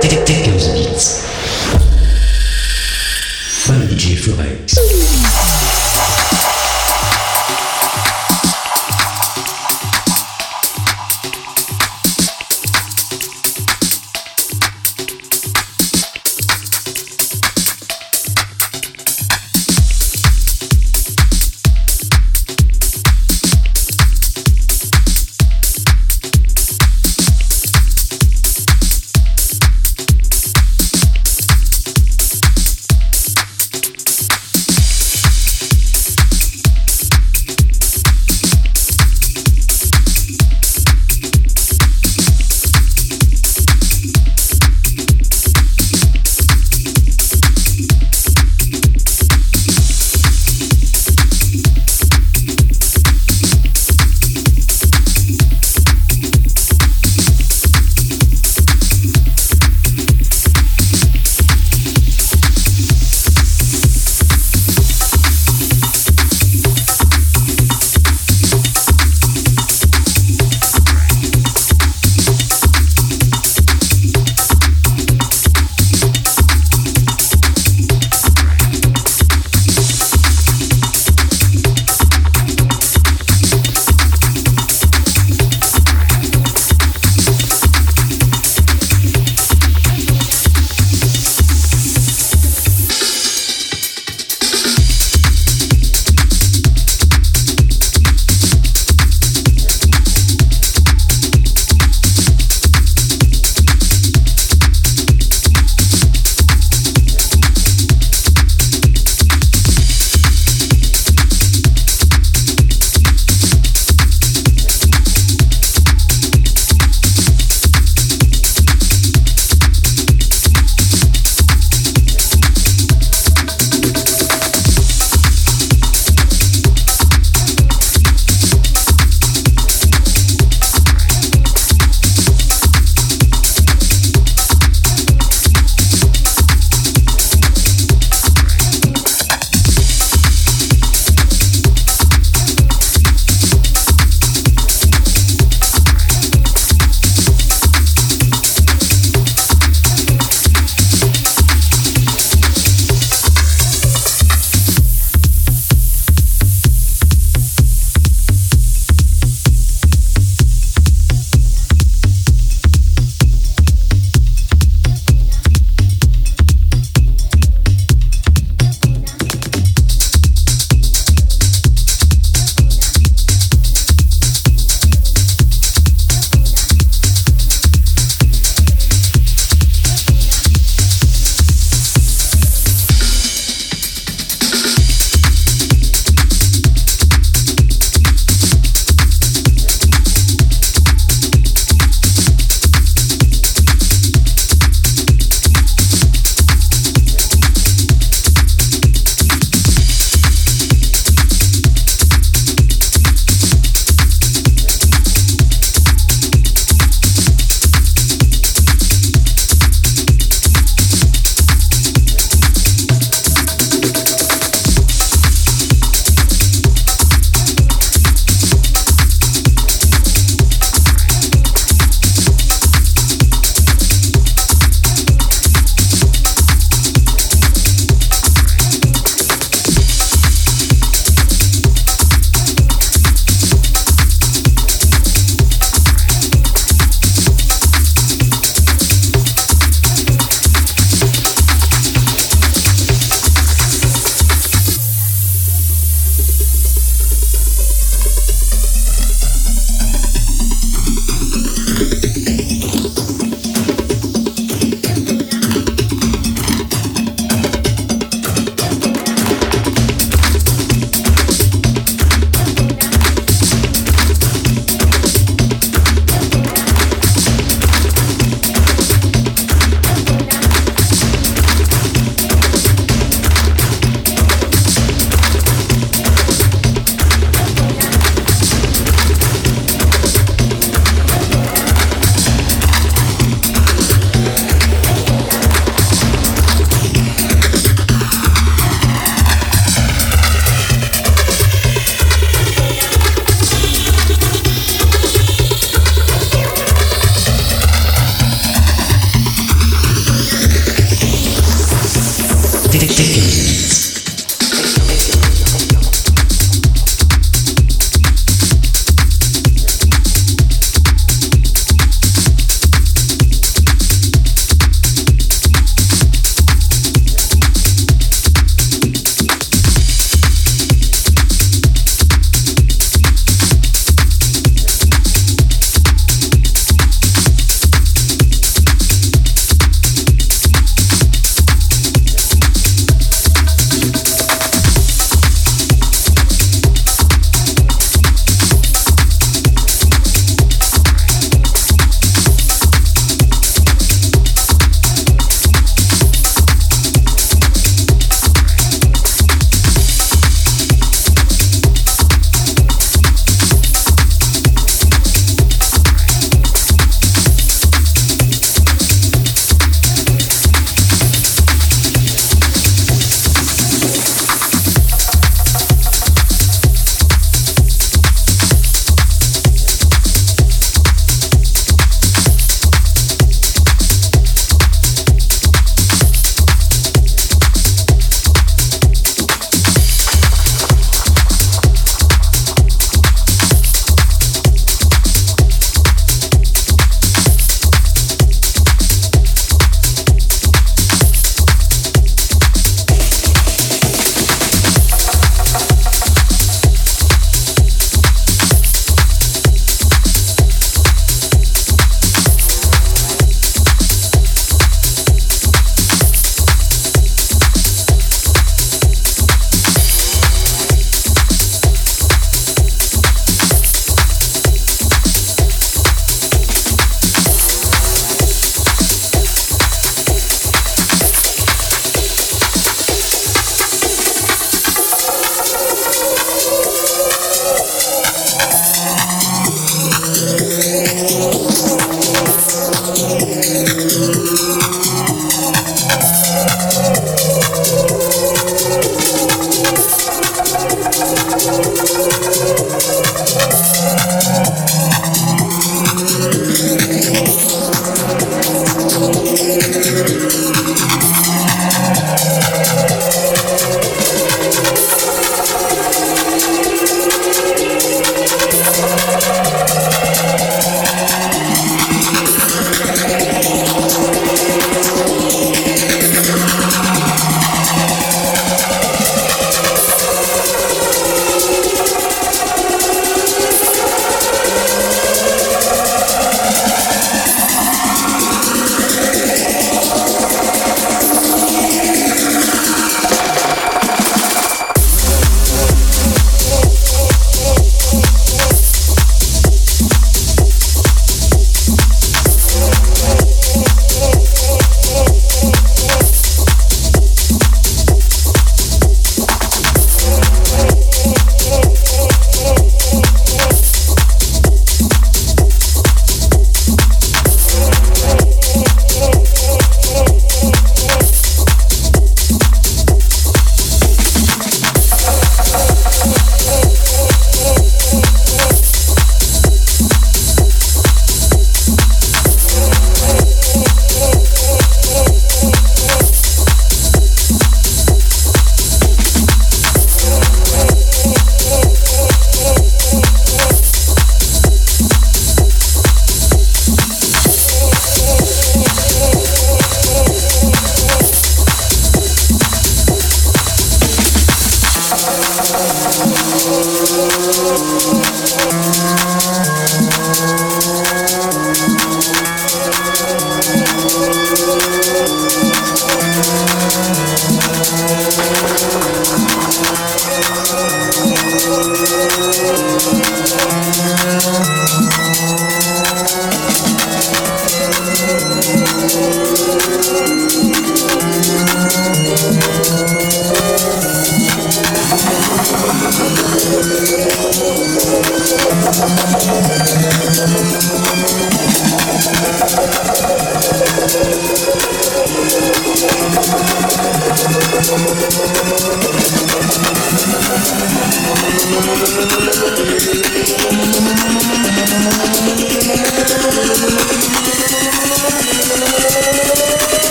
Dickens Beats.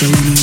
You